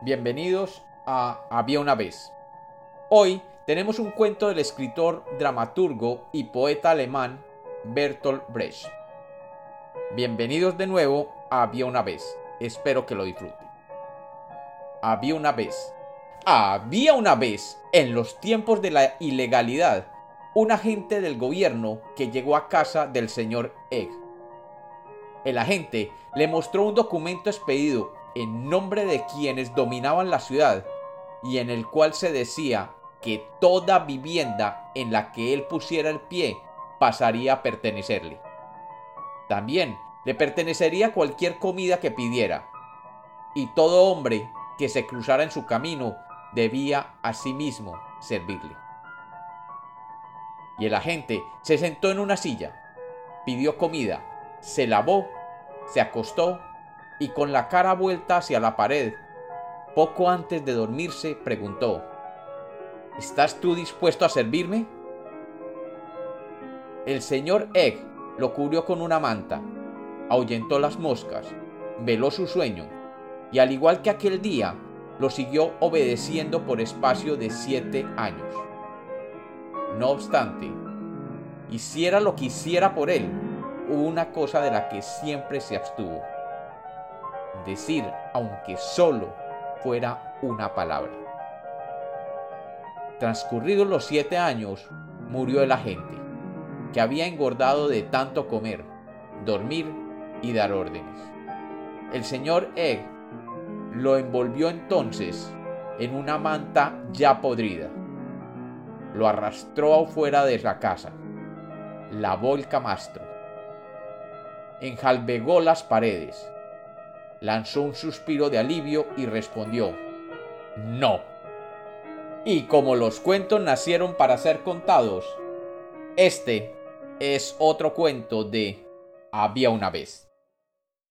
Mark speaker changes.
Speaker 1: Bienvenidos a Había una vez. Hoy tenemos un cuento del escritor, dramaturgo y poeta alemán Bertolt Brecht. Bienvenidos de nuevo a Había una vez. Espero que lo disfruten. Había una vez. Había una vez, en los tiempos de la ilegalidad, un agente del gobierno que llegó a casa del señor Egg. El agente le mostró un documento expedido en nombre de quienes dominaban la ciudad y en el cual se decía que toda vivienda en la que él pusiera el pie pasaría a pertenecerle. También le pertenecería cualquier comida que pidiera, y todo hombre que se cruzara en su camino debía asimismo servirle. Y el agente se sentó en una silla, pidió comida, se lavó, se acostó y con la cara vuelta hacia la pared, poco antes de dormirse, preguntó, ¿Estás tú dispuesto a servirme? El señor Egg lo cubrió con una manta, ahuyentó las moscas, veló su sueño, y al igual que aquel día, lo siguió obedeciendo por espacio de siete años. No obstante, hiciera lo que hiciera por él, hubo una cosa de la que siempre se abstuvo decir, aunque solo fuera una palabra. Transcurridos los siete años, murió el agente, que había engordado de tanto comer, dormir y dar órdenes. El señor Egg lo envolvió entonces en una manta ya podrida. Lo arrastró afuera de la casa, lavó el camastro, enjalbegó las paredes, lanzó un suspiro de alivio y respondió, no. Y como los cuentos nacieron para ser contados, este es otro cuento de Había una vez.